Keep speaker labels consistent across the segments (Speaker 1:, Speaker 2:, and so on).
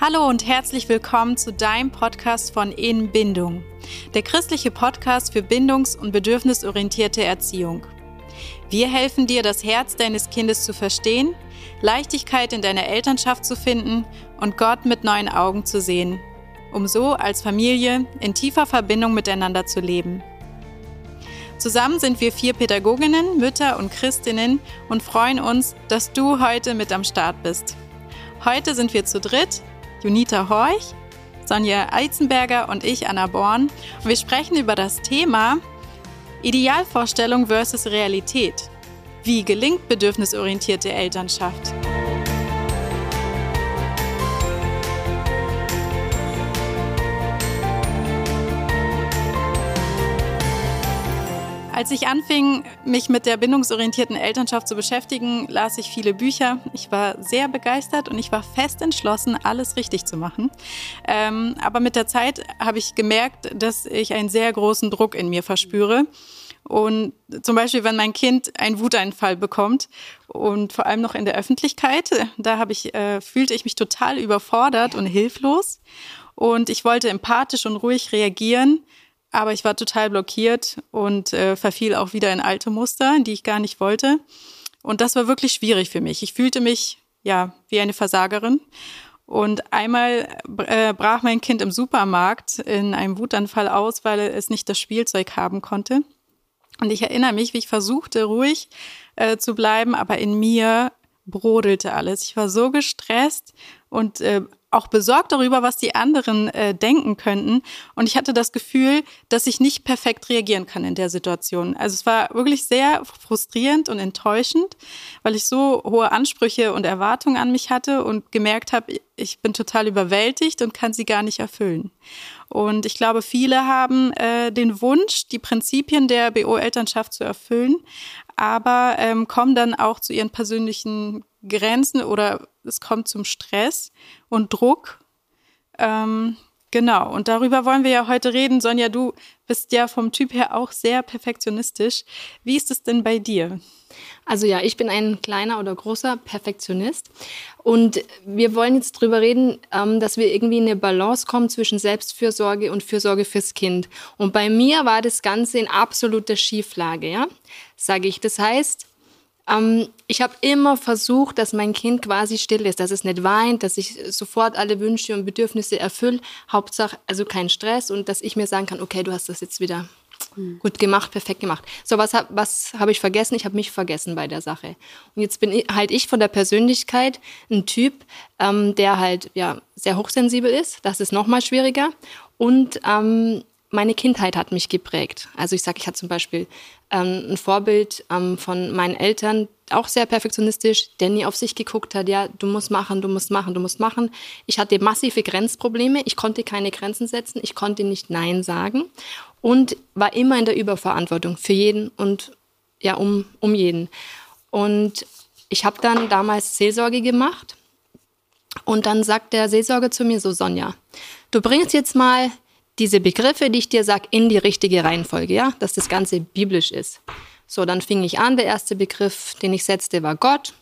Speaker 1: Hallo und herzlich willkommen zu deinem Podcast von In Bindung, der christliche Podcast für bindungs- und bedürfnisorientierte Erziehung. Wir helfen dir, das Herz deines Kindes zu verstehen, Leichtigkeit in deiner Elternschaft zu finden und Gott mit neuen Augen zu sehen, um so als Familie in tiefer Verbindung miteinander zu leben. Zusammen sind wir vier Pädagoginnen, Mütter und Christinnen und freuen uns, dass du heute mit am Start bist. Heute sind wir zu dritt Junita Horch, Sonja Eizenberger und ich, Anna Born. Und wir sprechen über das Thema Idealvorstellung versus Realität. Wie gelingt bedürfnisorientierte Elternschaft? Als ich anfing, mich mit der bindungsorientierten Elternschaft zu beschäftigen, las ich viele Bücher. Ich war sehr begeistert und ich war fest entschlossen, alles richtig zu machen. Ähm, aber mit der Zeit habe ich gemerkt, dass ich einen sehr großen Druck in mir verspüre. Und zum Beispiel, wenn mein Kind einen Wuteinfall bekommt und vor allem noch in der Öffentlichkeit, da habe ich, äh, fühlte ich mich total überfordert und hilflos. Und ich wollte empathisch und ruhig reagieren, aber ich war total blockiert und äh, verfiel auch wieder in alte Muster, die ich gar nicht wollte. Und das war wirklich schwierig für mich. Ich fühlte mich ja wie eine Versagerin. Und einmal äh, brach mein Kind im Supermarkt in einem Wutanfall aus, weil es nicht das Spielzeug haben konnte. Und ich erinnere mich, wie ich versuchte, ruhig äh, zu bleiben, aber in mir brodelte alles. Ich war so gestresst und äh, auch besorgt darüber, was die anderen äh, denken könnten. Und ich hatte das Gefühl, dass ich nicht perfekt reagieren kann in der Situation. Also es war wirklich sehr frustrierend und enttäuschend, weil ich so hohe Ansprüche und Erwartungen an mich hatte und gemerkt habe, ich bin total überwältigt und kann sie gar nicht erfüllen. Und ich glaube, viele haben äh, den Wunsch, die Prinzipien der BO-Elternschaft zu erfüllen, aber ähm, kommen dann auch zu ihren persönlichen Grenzen oder es kommt zum Stress und Druck. Ähm, genau, und darüber wollen wir ja heute reden. Sonja, du bist ja vom Typ her auch sehr perfektionistisch. Wie ist es denn bei dir?
Speaker 2: Also ja, ich bin ein kleiner oder großer Perfektionist und wir wollen jetzt drüber reden, ähm, dass wir irgendwie in eine Balance kommen zwischen Selbstfürsorge und Fürsorge fürs Kind. Und bei mir war das Ganze in absoluter Schieflage, ja, sage ich. Das heißt, ähm, ich habe immer versucht, dass mein Kind quasi still ist, dass es nicht weint, dass ich sofort alle Wünsche und Bedürfnisse erfülle. Hauptsache, also kein Stress und dass ich mir sagen kann, okay, du hast das jetzt wieder mhm. gut gemacht, perfekt gemacht. So, was, was habe ich vergessen? Ich habe mich vergessen bei der Sache. Und jetzt bin ich, halt ich von der Persönlichkeit ein Typ, ähm, der halt ja sehr hochsensibel ist. Das ist noch mal schwieriger. Und ähm, meine Kindheit hat mich geprägt. Also ich sage, ich hatte zum Beispiel ähm, ein Vorbild ähm, von meinen Eltern, auch sehr perfektionistisch, der nie auf sich geguckt hat, ja, du musst machen, du musst machen, du musst machen. Ich hatte massive Grenzprobleme, ich konnte keine Grenzen setzen, ich konnte nicht Nein sagen und war immer in der Überverantwortung für jeden und ja, um, um jeden. Und ich habe dann damals Seelsorge gemacht und dann sagt der Seelsorger zu mir so, Sonja, du bringst jetzt mal diese Begriffe, die ich dir sage, in die richtige Reihenfolge, ja, dass das Ganze biblisch ist. So, dann fing ich an. Der erste Begriff, den ich setzte, war Gott,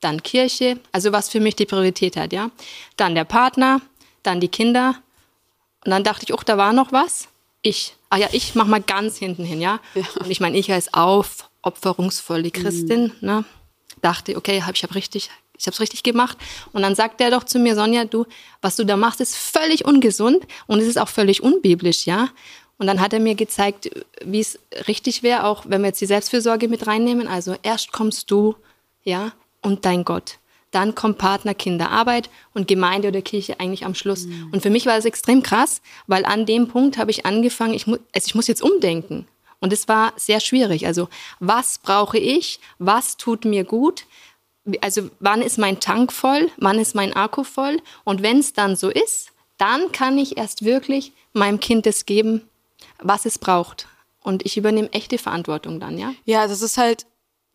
Speaker 2: dann Kirche, also was für mich die Priorität hat, ja. Dann der Partner, dann die Kinder. Und dann dachte ich, oh, da war noch was. Ich. Ah ja, ich mach mal ganz hinten hin, ja. ja. Und ich meine, ich als aufopferungsvolle Christin, mhm. ne, dachte, okay, hab, ich habe richtig ich habe es richtig gemacht. Und dann sagt er doch zu mir, Sonja, du, was du da machst, ist völlig ungesund und es ist auch völlig unbiblisch, ja. Und dann hat er mir gezeigt, wie es richtig wäre, auch wenn wir jetzt die Selbstfürsorge mit reinnehmen. Also erst kommst du, ja, und dein Gott. Dann kommt Partner, Kinder, Arbeit und Gemeinde oder Kirche eigentlich am Schluss. Mhm. Und für mich war das extrem krass, weil an dem Punkt habe ich angefangen, ich, mu also ich muss jetzt umdenken. Und es war sehr schwierig. Also was brauche ich? Was tut mir gut? Also wann ist mein Tank voll, wann ist mein Akku voll und wenn es dann so ist, dann kann ich erst wirklich meinem Kind das geben, was es braucht. Und ich übernehme echte Verantwortung dann, ja?
Speaker 3: Ja, das ist halt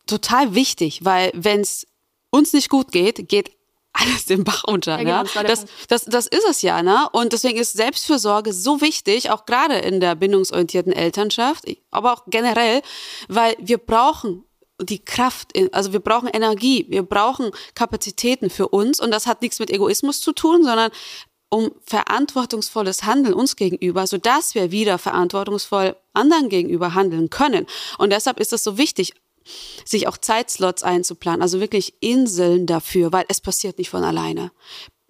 Speaker 3: total wichtig, weil wenn es uns nicht gut geht, geht alles den Bach unter. Ja, genau, das, das, das, das, ist es ja, ne? Und deswegen ist Selbstfürsorge so wichtig, auch gerade in der bindungsorientierten Elternschaft, aber auch generell, weil wir brauchen die Kraft, also wir brauchen Energie, wir brauchen Kapazitäten für uns und das hat nichts mit Egoismus zu tun, sondern um verantwortungsvolles Handeln uns gegenüber, so dass wir wieder verantwortungsvoll anderen gegenüber handeln können. Und deshalb ist es so wichtig, sich auch Zeitslots einzuplanen, also wirklich Inseln dafür, weil es passiert nicht von alleine.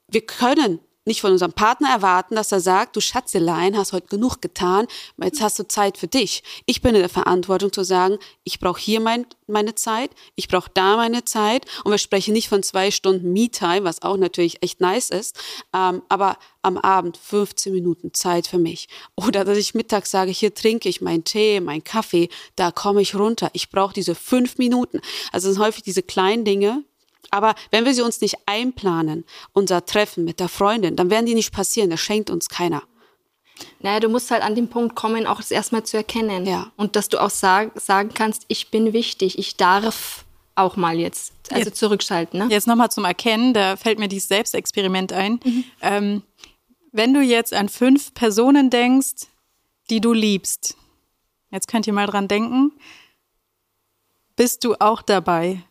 Speaker 3: Wir können nicht von unserem Partner erwarten, dass er sagt, du Schatzelein, hast heute genug getan, jetzt hast du Zeit für dich. Ich bin in der Verantwortung zu sagen, ich brauche hier mein, meine Zeit, ich brauche da meine Zeit und wir sprechen nicht von zwei Stunden Me-Time, was auch natürlich echt nice ist, ähm, aber am Abend 15 Minuten Zeit für mich. Oder dass ich mittags sage, hier trinke ich meinen Tee, meinen Kaffee, da komme ich runter. Ich brauche diese fünf Minuten. Also es sind häufig diese kleinen Dinge, aber wenn wir sie uns nicht einplanen, unser Treffen mit der Freundin, dann werden die nicht passieren. Das schenkt uns keiner.
Speaker 2: Naja, du musst halt an den Punkt kommen, auch das erstmal zu erkennen.
Speaker 3: Ja.
Speaker 2: Und dass du auch sag, sagen kannst, ich bin wichtig, ich darf auch mal jetzt, also jetzt, zurückschalten. Ne?
Speaker 1: Jetzt nochmal zum Erkennen, da fällt mir dieses Selbstexperiment ein. Mhm. Ähm, wenn du jetzt an fünf Personen denkst, die du liebst, jetzt könnt ihr mal dran denken, bist du auch dabei?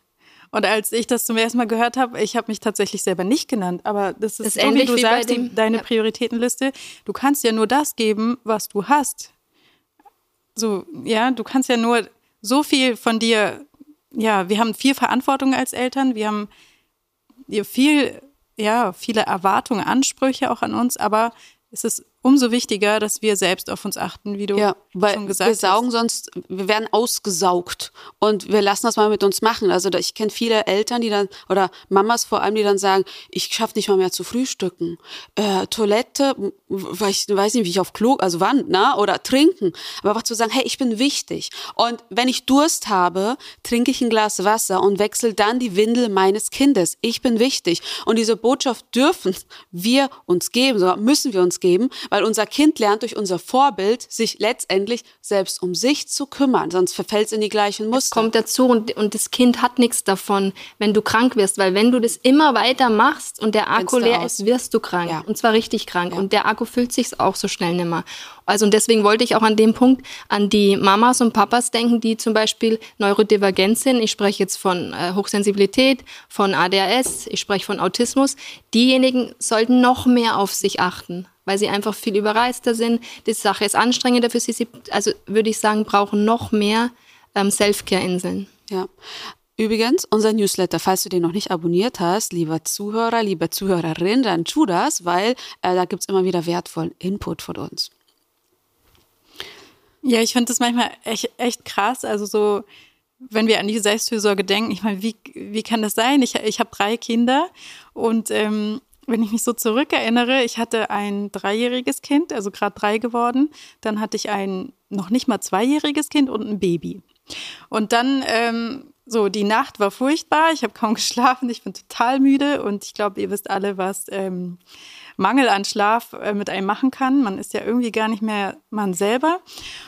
Speaker 1: Und als ich das zum ersten Mal gehört habe, ich habe mich tatsächlich selber nicht genannt, aber das ist,
Speaker 2: ist so, wie
Speaker 1: du
Speaker 2: wie
Speaker 1: sagst,
Speaker 2: dem,
Speaker 1: deine
Speaker 2: ja.
Speaker 1: Prioritätenliste. Du kannst ja nur das geben, was du hast. So, ja, du kannst ja nur so viel von dir, ja, wir haben viel Verantwortung als Eltern, wir haben viel, ja, viele Erwartungen, Ansprüche auch an uns, aber es ist umso wichtiger, dass wir selbst auf uns achten, wie du
Speaker 3: ja, weil
Speaker 1: schon gesagt
Speaker 3: wir saugen
Speaker 1: hast.
Speaker 3: sonst, wir werden ausgesaugt und wir lassen das mal mit uns machen. Also ich kenne viele Eltern, die dann oder Mamas vor allem, die dann sagen, ich schaffe nicht mal mehr zu frühstücken, äh, Toilette, ich weiß nicht, wie ich auf Klo, also wann, na oder trinken, aber einfach zu sagen, hey, ich bin wichtig und wenn ich Durst habe, trinke ich ein Glas Wasser und wechsle dann die Windel meines Kindes. Ich bin wichtig und diese Botschaft dürfen wir uns geben, so müssen wir uns geben weil unser Kind lernt durch unser Vorbild, sich letztendlich selbst um sich zu kümmern, sonst verfällt es in die gleichen Muster.
Speaker 2: Es kommt dazu und, und das Kind hat nichts davon, wenn du krank wirst, weil wenn du das immer weiter machst und der Akku leer ist, wirst du krank.
Speaker 3: Ja.
Speaker 2: Und zwar richtig krank.
Speaker 3: Ja.
Speaker 2: Und der Akku füllt sich auch so schnell nimmer. Also und deswegen wollte ich auch an dem Punkt an die Mamas und Papas denken, die zum Beispiel neurodivergent sind. Ich spreche jetzt von äh, Hochsensibilität, von ADHS, ich spreche von Autismus. Diejenigen sollten noch mehr auf sich achten weil sie einfach viel überreister sind. Die Sache ist anstrengender für sie. Also würde ich sagen, brauchen noch mehr ähm, Self-Care-Inseln.
Speaker 3: Ja. Übrigens, unser Newsletter, falls du den noch nicht abonniert hast, lieber Zuhörer, liebe Zuhörerin, dann tu das, weil äh, da gibt's immer wieder wertvollen Input von uns.
Speaker 1: Ja, ich finde das manchmal echt, echt krass. Also so, wenn wir an die Selbstfürsorge denken, ich meine, wie, wie kann das sein? Ich, ich habe drei Kinder und ähm, wenn ich mich so zurückerinnere, ich hatte ein dreijähriges Kind, also gerade drei geworden. Dann hatte ich ein noch nicht mal zweijähriges Kind und ein Baby. Und dann, ähm, so, die Nacht war furchtbar. Ich habe kaum geschlafen. Ich bin total müde. Und ich glaube, ihr wisst alle, was ähm, Mangel an Schlaf äh, mit einem machen kann. Man ist ja irgendwie gar nicht mehr man selber.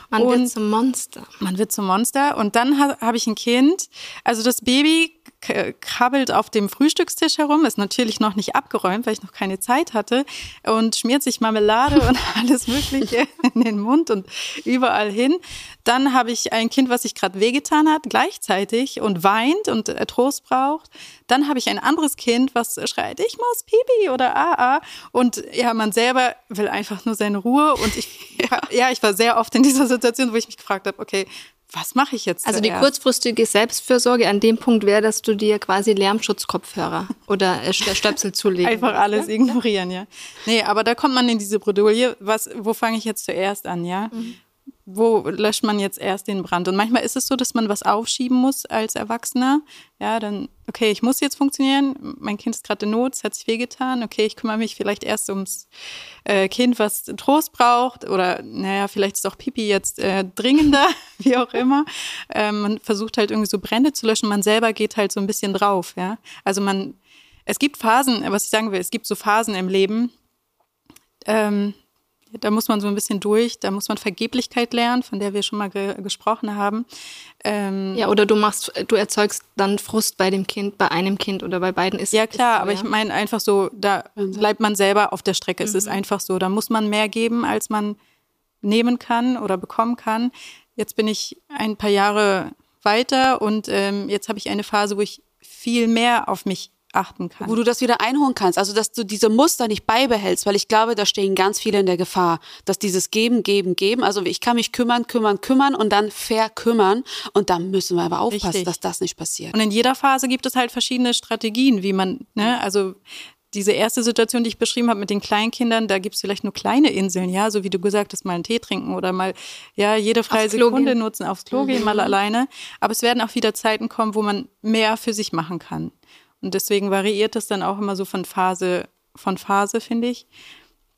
Speaker 2: Man und wird zum Monster.
Speaker 1: Man wird zum Monster. Und dann ha habe ich ein Kind. Also das Baby krabbelt auf dem Frühstückstisch herum, ist natürlich noch nicht abgeräumt, weil ich noch keine Zeit hatte und schmiert sich Marmelade und alles Mögliche in den Mund und überall hin. Dann habe ich ein Kind, was sich gerade wehgetan hat, gleichzeitig und weint und Trost braucht. Dann habe ich ein anderes Kind, was schreit, ich muss Pipi oder AA. Und ja, man selber will einfach nur seine Ruhe. Und ich, ja, ich war sehr oft in dieser Situation, wo ich mich gefragt habe, okay, was mache ich jetzt?
Speaker 2: Also die kurzfristige Selbstfürsorge an dem Punkt wäre, dass du dir quasi Lärmschutzkopfhörer oder Stöpsel zulegen.
Speaker 1: Einfach alles ja? ignorieren, ja. Nee, aber da kommt man in diese Bredouille. Was, wo fange ich jetzt zuerst an, ja? Mhm wo löscht man jetzt erst den Brand? Und manchmal ist es so, dass man was aufschieben muss als Erwachsener. Ja, dann, okay, ich muss jetzt funktionieren. Mein Kind ist gerade in Not, es hat sich wehgetan. Okay, ich kümmere mich vielleicht erst ums äh, Kind, was Trost braucht. Oder, naja, vielleicht ist auch Pipi jetzt äh, dringender, wie auch immer. Ähm, man versucht halt irgendwie so Brände zu löschen. Man selber geht halt so ein bisschen drauf, ja. Also man, es gibt Phasen, was ich sagen will, es gibt so Phasen im Leben, ähm, da muss man so ein bisschen durch, da muss man Vergeblichkeit lernen, von der wir schon mal ge gesprochen haben.
Speaker 2: Ähm ja, oder du machst, du erzeugst dann Frust bei dem Kind, bei einem Kind oder bei beiden ist
Speaker 1: Ja klar,
Speaker 2: ist
Speaker 1: aber ja. ich meine einfach so, da bleibt man selber auf der Strecke. Mhm. Es ist mhm. einfach so, da muss man mehr geben, als man nehmen kann oder bekommen kann. Jetzt bin ich ein paar Jahre weiter und ähm, jetzt habe ich eine Phase, wo ich viel mehr auf mich achten kann.
Speaker 3: Wo du das wieder einholen kannst. Also, dass du diese Muster nicht beibehältst, weil ich glaube, da stehen ganz viele in der Gefahr, dass dieses Geben, Geben, Geben, also ich kann mich kümmern, kümmern, kümmern und dann verkümmern. Und da müssen wir aber aufpassen, Richtig. dass das nicht passiert.
Speaker 1: Und in jeder Phase gibt es halt verschiedene Strategien, wie man, ne, also diese erste Situation, die ich beschrieben habe mit den Kleinkindern, da gibt es vielleicht nur kleine Inseln, ja, so wie du gesagt hast, mal einen Tee trinken oder mal, ja, jede freie Sekunde gehen. nutzen, aufs Klo mhm. gehen, mal alleine. Aber es werden auch wieder Zeiten kommen, wo man mehr für sich machen kann. Und deswegen variiert es dann auch immer so von Phase, von Phase, finde ich.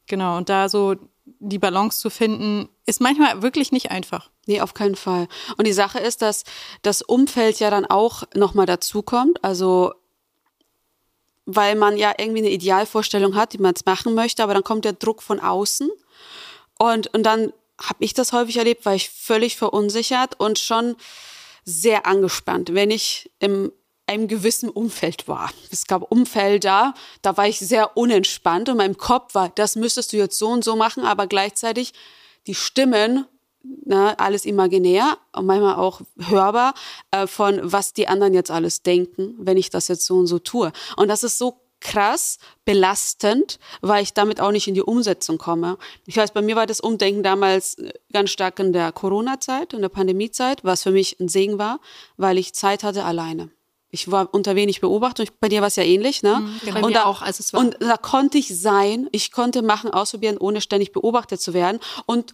Speaker 1: Genau. Und da so die Balance zu finden, ist manchmal wirklich nicht einfach.
Speaker 3: Nee, auf keinen Fall. Und die Sache ist, dass das Umfeld ja dann auch nochmal dazukommt. Also weil man ja irgendwie eine Idealvorstellung hat, die man jetzt machen möchte, aber dann kommt der Druck von außen. Und, und dann habe ich das häufig erlebt, war ich völlig verunsichert und schon sehr angespannt, wenn ich im einem gewissen Umfeld war. Es gab Umfelder, da war ich sehr unentspannt und mein Kopf war, das müsstest du jetzt so und so machen, aber gleichzeitig die Stimmen ne, alles imaginär und manchmal auch hörbar äh, von, was die anderen jetzt alles denken, wenn ich das jetzt so und so tue. Und das ist so krass belastend, weil ich damit auch nicht in die Umsetzung komme. Ich weiß, bei mir war das Umdenken damals äh, ganz stark in der Corona-Zeit, in der Pandemie-Zeit, was für mich ein Segen war, weil ich Zeit hatte alleine. Ich war unter wenig Beobachtung. Bei dir war es ja ähnlich, ne? Mhm,
Speaker 2: genau. Und da, auch, also es war
Speaker 3: und da konnte ich sein, ich konnte machen, ausprobieren, ohne ständig beobachtet zu werden. Und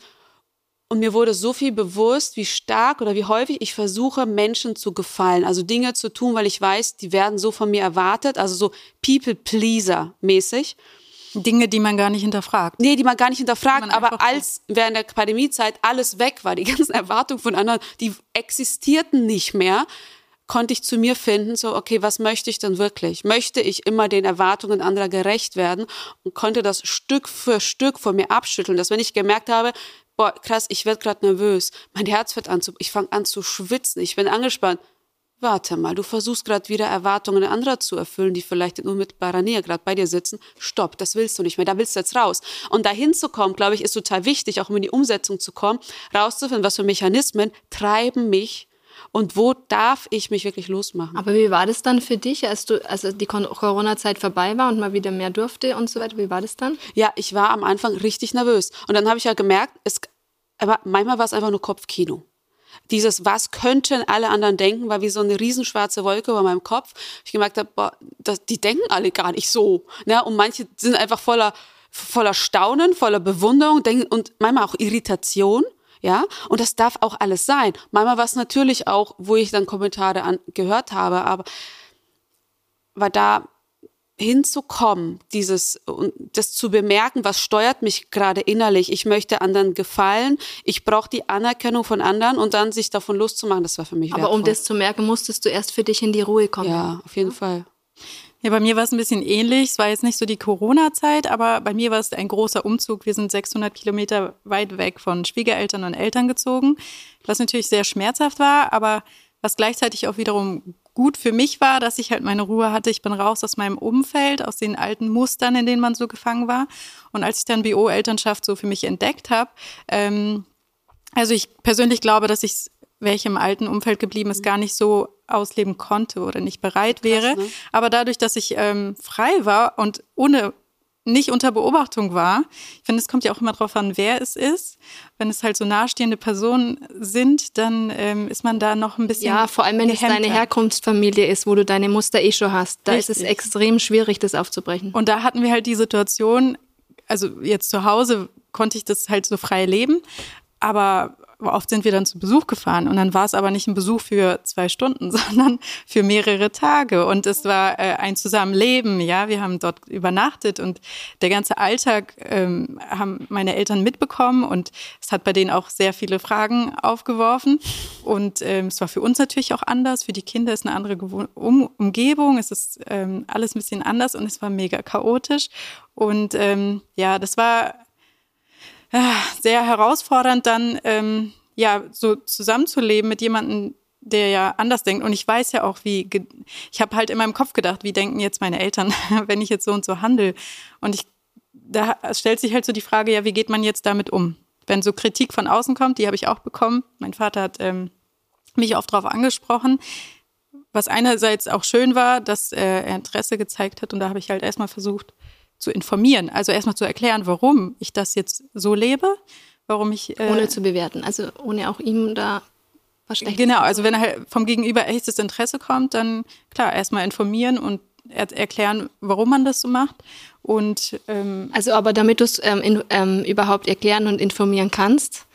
Speaker 3: und mir wurde so viel bewusst, wie stark oder wie häufig ich versuche, Menschen zu gefallen. Also Dinge zu tun, weil ich weiß, die werden so von mir erwartet. Also so People-Pleaser-mäßig.
Speaker 1: Dinge, die man gar nicht hinterfragt.
Speaker 3: Nee, die man gar nicht hinterfragt. Aber als während der Pandemiezeit alles weg war, die ganzen Erwartungen von anderen, die existierten nicht mehr, konnte ich zu mir finden, so, okay, was möchte ich denn wirklich? Möchte ich immer den Erwartungen anderer gerecht werden? Und konnte das Stück für Stück von mir abschütteln, dass wenn ich gemerkt habe, boah, krass, ich werde gerade nervös, mein Herz wird an zu, ich fange an zu schwitzen, ich bin angespannt. Warte mal, du versuchst gerade wieder Erwartungen anderer zu erfüllen, die vielleicht in unmittelbarer Nähe gerade bei dir sitzen. Stopp, das willst du nicht mehr, da willst du jetzt raus. Und dahin zu kommen, glaube ich, ist total wichtig, auch um in die Umsetzung zu kommen, rauszufinden, was für Mechanismen treiben mich und wo darf ich mich wirklich losmachen.
Speaker 2: Aber wie war das dann für dich, als du, also die Corona-Zeit vorbei war und mal wieder mehr durfte und so weiter? Wie war das dann?
Speaker 3: Ja, ich war am Anfang richtig nervös. Und dann habe ich ja gemerkt, es, aber manchmal war es einfach nur Kopfkino. Dieses, was könnten alle anderen denken, war wie so eine riesenschwarze Wolke über meinem Kopf. Ich gemerkt habe, boah, das, die denken alle gar nicht so. Ne? Und manche sind einfach voller, voller Staunen, voller Bewunderung denken, und manchmal auch Irritation ja, und das darf auch alles sein. Manchmal war es natürlich auch, wo ich dann Kommentare an, gehört habe, aber war da hinzukommen, dieses und das zu bemerken, was steuert mich gerade innerlich. Ich möchte anderen gefallen, ich brauche die Anerkennung von anderen und dann sich davon loszumachen, das war für mich
Speaker 2: Aber wertvoll. um das zu merken, musstest du erst für dich in die Ruhe kommen.
Speaker 3: Ja, auf jeden Fall.
Speaker 1: Ja, bei mir war es ein bisschen ähnlich. Es war jetzt nicht so die Corona-Zeit, aber bei mir war es ein großer Umzug. Wir sind 600 Kilometer weit weg von Schwiegereltern und Eltern gezogen, was natürlich sehr schmerzhaft war, aber was gleichzeitig auch wiederum gut für mich war, dass ich halt meine Ruhe hatte. Ich bin raus aus meinem Umfeld, aus den alten Mustern, in denen man so gefangen war. Und als ich dann BO-Elternschaft so für mich entdeckt habe, ähm, also ich persönlich glaube, dass ich welche im alten Umfeld geblieben ist, gar nicht so ausleben konnte oder nicht bereit wäre. Krass, ne? Aber dadurch, dass ich ähm, frei war und ohne nicht unter Beobachtung war. Ich finde, es kommt ja auch immer darauf an, wer es ist. Wenn es halt so nahestehende Personen sind, dann ähm, ist man da noch ein bisschen.
Speaker 2: Ja, vor allem wenn es deine Herkunftsfamilie ist, wo du deine Muster eh schon hast. Da Richtig. ist es extrem schwierig, das aufzubrechen.
Speaker 1: Und da hatten wir halt die Situation, also jetzt zu Hause konnte ich das halt so frei leben. Aber oft sind wir dann zu Besuch gefahren und dann war es aber nicht ein Besuch für zwei Stunden, sondern für mehrere Tage. Und es war äh, ein Zusammenleben, ja, wir haben dort übernachtet und der ganze Alltag ähm, haben meine Eltern mitbekommen und es hat bei denen auch sehr viele Fragen aufgeworfen. Und ähm, es war für uns natürlich auch anders, für die Kinder ist eine andere Gewohn um Umgebung, es ist ähm, alles ein bisschen anders und es war mega chaotisch. Und ähm, ja, das war sehr herausfordernd, dann ähm, ja so zusammenzuleben mit jemandem, der ja anders denkt. Und ich weiß ja auch, wie ich habe halt in meinem Kopf gedacht, wie denken jetzt meine Eltern, wenn ich jetzt so und so handle. Und ich da stellt sich halt so die Frage, ja, wie geht man jetzt damit um? Wenn so Kritik von außen kommt, die habe ich auch bekommen. Mein Vater hat ähm, mich oft darauf angesprochen, was einerseits auch schön war, dass er Interesse gezeigt hat und da habe ich halt erstmal versucht zu informieren, also erstmal zu erklären, warum ich das jetzt so lebe, warum ich
Speaker 2: äh, ohne zu bewerten, also ohne auch ihm da
Speaker 1: was schlecht. Genau, also wenn halt vom Gegenüber echtes Interesse kommt, dann klar erstmal informieren und er erklären, warum man das so macht. Und
Speaker 2: ähm, also aber damit du es ähm, ähm, überhaupt erklären und informieren kannst,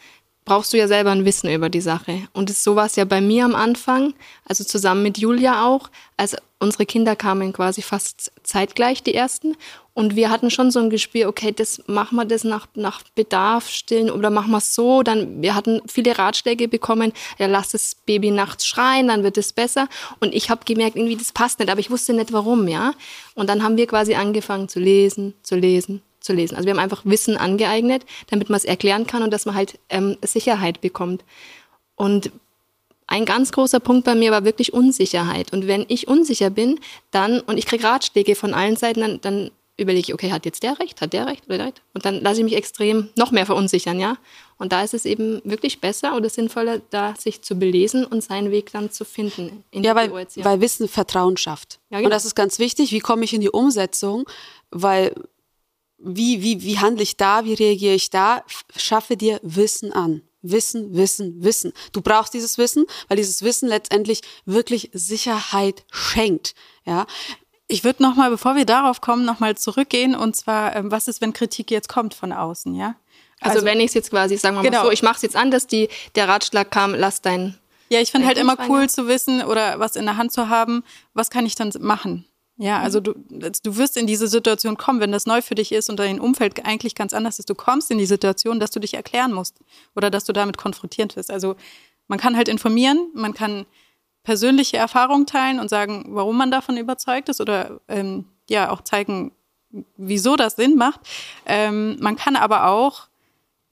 Speaker 2: brauchst du ja selber ein Wissen über die Sache. Und so war es ja bei mir am Anfang, also zusammen mit Julia auch. Also unsere Kinder kamen quasi fast zeitgleich, die ersten. Und wir hatten schon so ein Gespür, okay, das machen wir das nach, nach Bedarf stillen oder machen wir es so. Dann, wir hatten viele Ratschläge bekommen, ja, lass das Baby nachts schreien, dann wird es besser. Und ich habe gemerkt, irgendwie, das passt nicht, aber ich wusste nicht warum, ja. Und dann haben wir quasi angefangen zu lesen, zu lesen, zu lesen. Also wir haben einfach Wissen angeeignet, damit man es erklären kann und dass man halt ähm, Sicherheit bekommt. Und ein ganz großer Punkt bei mir war wirklich Unsicherheit. Und wenn ich unsicher bin, dann, und ich kriege Ratschläge von allen Seiten, dann, dann überlege ich, okay, hat jetzt der recht, hat der recht oder der recht? Und dann lasse ich mich extrem noch mehr verunsichern, ja. Und da ist es eben wirklich besser oder sinnvoller, da sich zu belesen und seinen Weg dann zu finden.
Speaker 3: ja, weil, weil Wissen Vertrauen schafft. Ja, genau. Und das ist ganz wichtig. Wie komme ich in die Umsetzung? Weil wie, wie, wie handle ich da, wie reagiere ich da, schaffe dir Wissen an. Wissen, Wissen, Wissen. Du brauchst dieses Wissen, weil dieses Wissen letztendlich wirklich Sicherheit schenkt. Ja.
Speaker 1: Ich würde noch mal, bevor wir darauf kommen, noch mal zurückgehen und zwar, ähm, was ist, wenn Kritik jetzt kommt von außen, ja?
Speaker 2: Also, also wenn ich es jetzt quasi, sagen wir mal genau. so, ich mache es jetzt anders, die der Ratschlag kam, lass dein
Speaker 1: ja, ich finde halt immer cool zu wissen oder was in der Hand zu haben, was kann ich dann machen? Ja, also mhm. du, du wirst in diese Situation kommen, wenn das neu für dich ist und dein Umfeld eigentlich ganz anders ist. Du kommst in die Situation, dass du dich erklären musst oder dass du damit konfrontiert wirst. Also man kann halt informieren, man kann persönliche Erfahrungen teilen und sagen, warum man davon überzeugt ist oder ähm, ja auch zeigen, wieso das Sinn macht. Ähm, man kann aber auch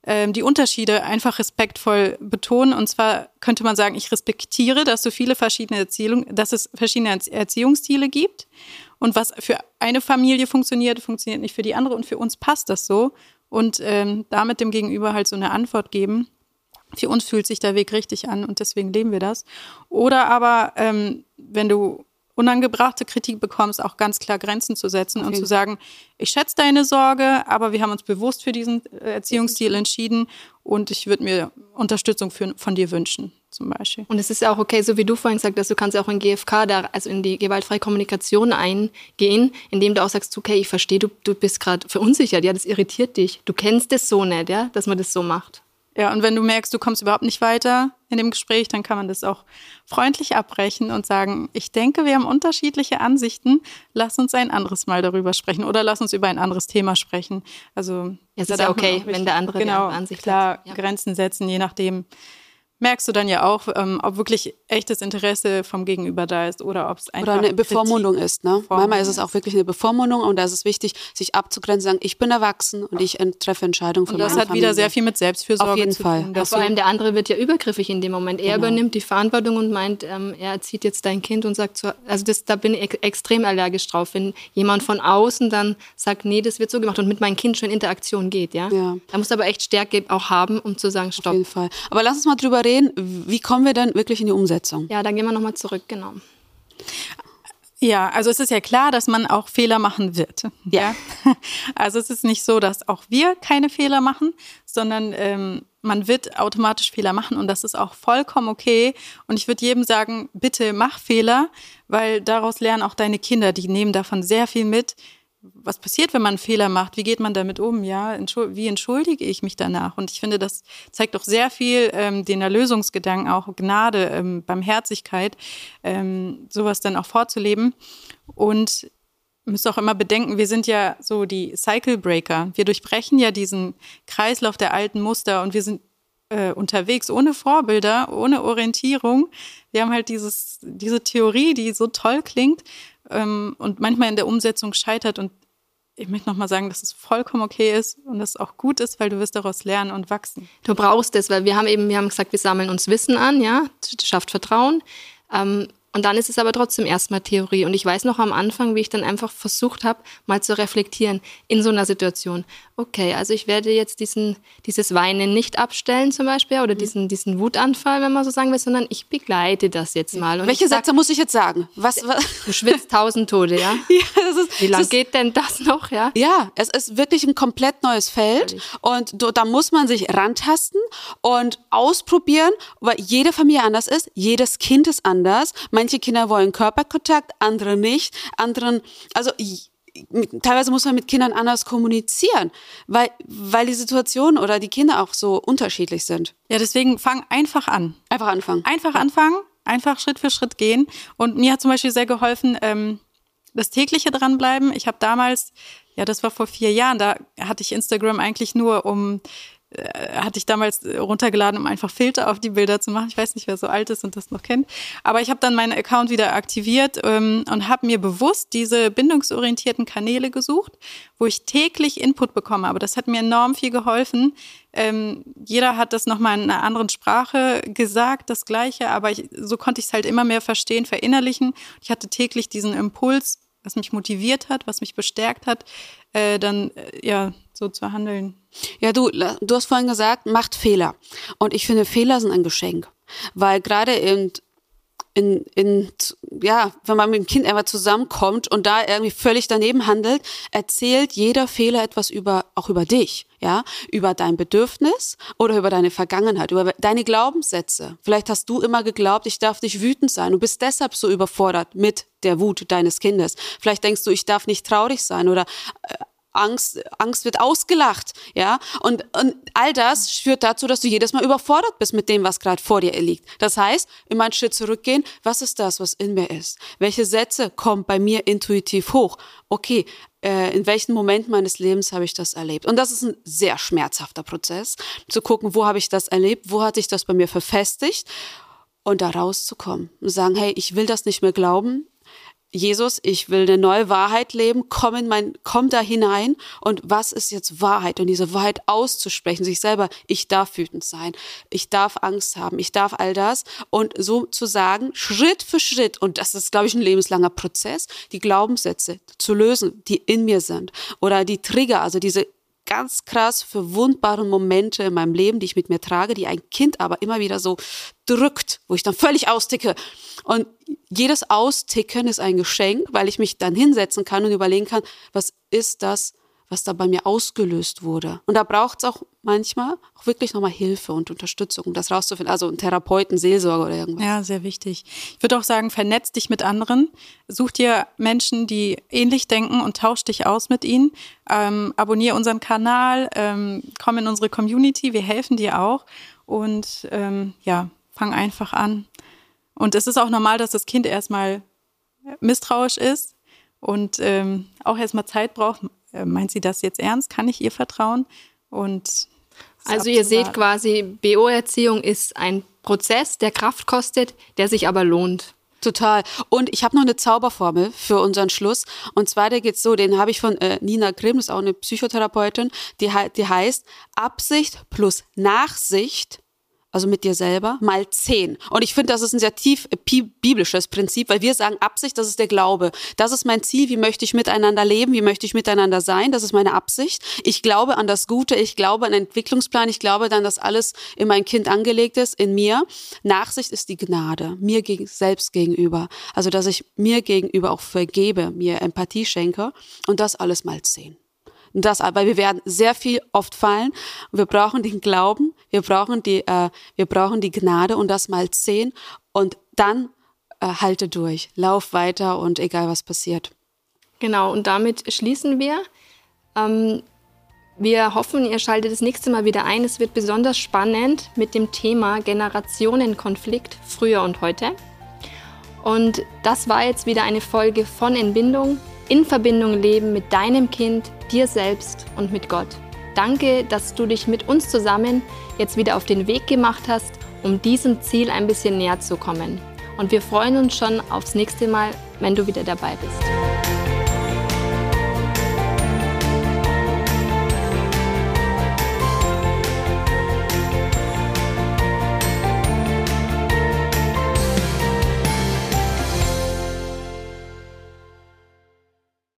Speaker 1: ähm, die Unterschiede einfach respektvoll betonen. Und zwar könnte man sagen, ich respektiere, dass so viele verschiedene Erziehung, dass es verschiedene Erziehungsstile gibt. Und was für eine Familie funktioniert, funktioniert nicht für die andere. Und für uns passt das so. Und ähm, damit dem Gegenüber halt so eine Antwort geben. Für uns fühlt sich der Weg richtig an und deswegen leben wir das. Oder aber, ähm, wenn du unangebrachte Kritik bekommst, auch ganz klar Grenzen zu setzen okay. und zu sagen, ich schätze deine Sorge, aber wir haben uns bewusst für diesen äh, Erziehungsstil entschieden und ich würde mir Unterstützung für, von dir wünschen, zum Beispiel.
Speaker 2: Und es ist auch okay, so wie du vorhin gesagt hast, du kannst auch in GFK, da, also in die gewaltfreie Kommunikation eingehen, indem du auch sagst, okay, ich verstehe, du, du bist gerade verunsichert, ja, das irritiert dich. Du kennst es so nicht, ja, dass man das so macht.
Speaker 1: Ja, und wenn du merkst, du kommst überhaupt nicht weiter in dem Gespräch, dann kann man das auch freundlich abbrechen und sagen, ich denke, wir haben unterschiedliche Ansichten, lass uns ein anderes Mal darüber sprechen oder lass uns über ein anderes Thema sprechen. Also
Speaker 2: es ist ja okay, wenn der andere
Speaker 1: genau, eine Ansicht klar hat. Ja. Grenzen setzen, je nachdem, merkst du dann ja auch, ähm, ob wirklich echtes Interesse vom Gegenüber da ist oder ob es einfach
Speaker 3: oder eine Bevormundung Kritik ist. Ne? Manchmal ist es auch wirklich eine Bevormundung und da ist es wichtig, sich abzugrenzen, sagen, ich bin erwachsen und ich treffe Entscheidungen für und
Speaker 1: meine Familie. Das hat wieder sehr viel mit Selbstfürsorge
Speaker 3: Auf jeden
Speaker 1: zu
Speaker 3: Fall.
Speaker 2: tun. Ja, vor allem der andere wird ja übergriffig in dem Moment. Er genau. übernimmt die Verantwortung und meint, ähm, er erzieht jetzt dein Kind und sagt, so, also das, da bin ich extrem allergisch drauf, wenn jemand von außen dann sagt, nee, das wird so gemacht und mit meinem Kind schon in Interaktion geht. Ja? ja. Da muss aber echt Stärke auch haben, um zu sagen, stopp. Auf
Speaker 3: jeden Fall. Aber lass uns mal drüber reden, wie kommen wir denn wirklich in die Umsetzung?
Speaker 2: Ja, dann gehen wir nochmal zurück, genau.
Speaker 1: Ja, also es ist ja klar, dass man auch Fehler machen wird. Ja. Also es ist nicht so, dass auch wir keine Fehler machen, sondern ähm, man wird automatisch Fehler machen und das ist auch vollkommen okay. Und ich würde jedem sagen, bitte mach Fehler, weil daraus lernen auch deine Kinder, die nehmen davon sehr viel mit was passiert, wenn man einen Fehler macht? Wie geht man damit um? Ja, wie entschuldige ich mich danach? Und ich finde, das zeigt doch sehr viel ähm, den Erlösungsgedanken, auch Gnade, ähm, Barmherzigkeit, ähm, sowas dann auch vorzuleben. Und müsst auch immer bedenken, wir sind ja so die Cycle Breaker. Wir durchbrechen ja diesen Kreislauf der alten Muster und wir sind äh, unterwegs ohne Vorbilder, ohne Orientierung. Wir haben halt dieses, diese Theorie, die so toll klingt, ähm, und manchmal in der Umsetzung scheitert. Und ich möchte nochmal sagen, dass es vollkommen okay ist und dass es auch gut ist, weil du wirst daraus lernen und wachsen.
Speaker 2: Du brauchst es, weil wir haben eben, wir haben gesagt, wir sammeln uns Wissen an, ja, das schafft Vertrauen. Ähm, Und dann ist es aber trotzdem erstmal Theorie. Und ich weiß noch am Anfang, wie ich dann einfach versucht habe, mal zu reflektieren in so einer Situation. Okay, also ich werde jetzt diesen, dieses Weinen nicht abstellen zum Beispiel oder mhm. diesen, diesen Wutanfall, wenn man so sagen will, sondern ich begleite das jetzt mal.
Speaker 3: Und Welche sag, Sätze muss ich jetzt sagen?
Speaker 2: Was, was? Du schwitzt tausend Tode, ja? ja ist, wie lange geht denn das noch, ja?
Speaker 3: Ja, es ist wirklich ein komplett neues Feld und da muss man sich rantasten und ausprobieren, weil jede Familie anders ist, jedes Kind ist anders. Manche Kinder wollen Körperkontakt, andere nicht. Anderen, also teilweise muss man mit Kindern anders kommunizieren, weil, weil die Situation oder die Kinder auch so unterschiedlich sind.
Speaker 1: Ja, deswegen fang einfach an.
Speaker 3: Einfach anfangen.
Speaker 1: Einfach anfangen, einfach Schritt für Schritt gehen. Und mir hat zum Beispiel sehr geholfen, ähm, das tägliche dranbleiben. Ich habe damals, ja, das war vor vier Jahren, da hatte ich Instagram eigentlich nur, um hatte ich damals runtergeladen, um einfach Filter auf die Bilder zu machen. Ich weiß nicht, wer so alt ist und das noch kennt. Aber ich habe dann meinen Account wieder aktiviert ähm, und habe mir bewusst diese bindungsorientierten Kanäle gesucht, wo ich täglich Input bekomme. Aber das hat mir enorm viel geholfen. Ähm, jeder hat das nochmal in einer anderen Sprache gesagt, das Gleiche. Aber ich, so konnte ich es halt immer mehr verstehen, verinnerlichen. Ich hatte täglich diesen Impuls, was mich motiviert hat, was mich bestärkt hat, äh, dann äh, ja so zu handeln.
Speaker 3: Ja, du, du hast vorhin gesagt, macht Fehler. Und ich finde, Fehler sind ein Geschenk. Weil gerade in, in, in, ja, wenn man mit dem Kind einfach zusammenkommt und da irgendwie völlig daneben handelt, erzählt jeder Fehler etwas über, auch über dich, ja, über dein Bedürfnis oder über deine Vergangenheit, über deine Glaubenssätze. Vielleicht hast du immer geglaubt, ich darf nicht wütend sein. Du bist deshalb so überfordert mit der Wut deines Kindes. Vielleicht denkst du, ich darf nicht traurig sein oder äh, Angst, Angst wird ausgelacht, ja. Und, und all das führt dazu, dass du jedes Mal überfordert bist mit dem, was gerade vor dir liegt. Das heißt, immer einen Schritt zurückgehen. Was ist das, was in mir ist? Welche Sätze kommen bei mir intuitiv hoch? Okay, äh, in welchen Moment meines Lebens habe ich das erlebt? Und das ist ein sehr schmerzhafter Prozess, zu gucken, wo habe ich das erlebt? Wo hat sich das bei mir verfestigt? Und da rauszukommen und sagen, hey, ich will das nicht mehr glauben. Jesus, ich will eine neue Wahrheit leben, komm in mein, komm da hinein. Und was ist jetzt Wahrheit? Und diese Wahrheit auszusprechen, sich selber, ich darf wütend sein, ich darf Angst haben, ich darf all das. Und so zu sagen, Schritt für Schritt und das ist, glaube ich, ein lebenslanger Prozess, die Glaubenssätze zu lösen, die in mir sind. Oder die Trigger, also diese ganz krass verwundbaren Momente in meinem Leben, die ich mit mir trage, die ein Kind aber immer wieder so drückt, wo ich dann völlig austicke. Und jedes Austicken ist ein Geschenk, weil ich mich dann hinsetzen kann und überlegen kann, was ist das, was da bei mir ausgelöst wurde. Und da braucht es auch manchmal auch wirklich nochmal Hilfe und Unterstützung, um das rauszufinden. Also einen Therapeuten, Seelsorger oder irgendwas.
Speaker 1: Ja, sehr wichtig. Ich würde auch sagen, vernetz dich mit anderen. Such dir Menschen, die ähnlich denken und tausch dich aus mit ihnen. Ähm, abonniere unseren Kanal, ähm, komm in unsere Community, wir helfen dir auch. Und ähm, ja, fang einfach an. Und es ist auch normal, dass das Kind erstmal misstrauisch ist und ähm, auch erstmal Zeit braucht. Äh, meint sie das jetzt ernst? Kann ich ihr vertrauen? Und
Speaker 2: also ihr seht quasi, BO-Erziehung ist ein Prozess, der Kraft kostet, der sich aber lohnt.
Speaker 3: Total. Und ich habe noch eine Zauberformel für unseren Schluss. Und zwar, der geht so, den habe ich von äh, Nina Grimm, das ist auch eine Psychotherapeutin, die, die heißt Absicht plus Nachsicht also mit dir selber, mal zehn. Und ich finde, das ist ein sehr tief äh, biblisches Prinzip, weil wir sagen, Absicht, das ist der Glaube. Das ist mein Ziel, wie möchte ich miteinander leben, wie möchte ich miteinander sein, das ist meine Absicht. Ich glaube an das Gute, ich glaube an den Entwicklungsplan, ich glaube dann, dass alles in mein Kind angelegt ist, in mir. Nachsicht ist die Gnade, mir gegen, selbst gegenüber. Also, dass ich mir gegenüber auch vergebe, mir Empathie schenke und das alles mal zehn. Und das, weil wir werden sehr viel oft fallen. Wir brauchen den Glauben, wir brauchen die, äh, wir brauchen die Gnade und das mal zehn und dann äh, halte durch, lauf weiter und egal was passiert.
Speaker 2: Genau, und damit schließen wir. Ähm, wir hoffen, ihr schaltet das nächste Mal wieder ein. Es wird besonders spannend mit dem Thema Generationenkonflikt früher und heute. Und das war jetzt wieder eine Folge von Entbindung, in Verbindung leben mit deinem Kind, dir selbst und mit Gott. Danke, dass du dich mit uns zusammen jetzt wieder auf den Weg gemacht hast, um diesem Ziel ein bisschen näher zu kommen. Und wir freuen uns schon aufs nächste Mal, wenn du wieder dabei bist.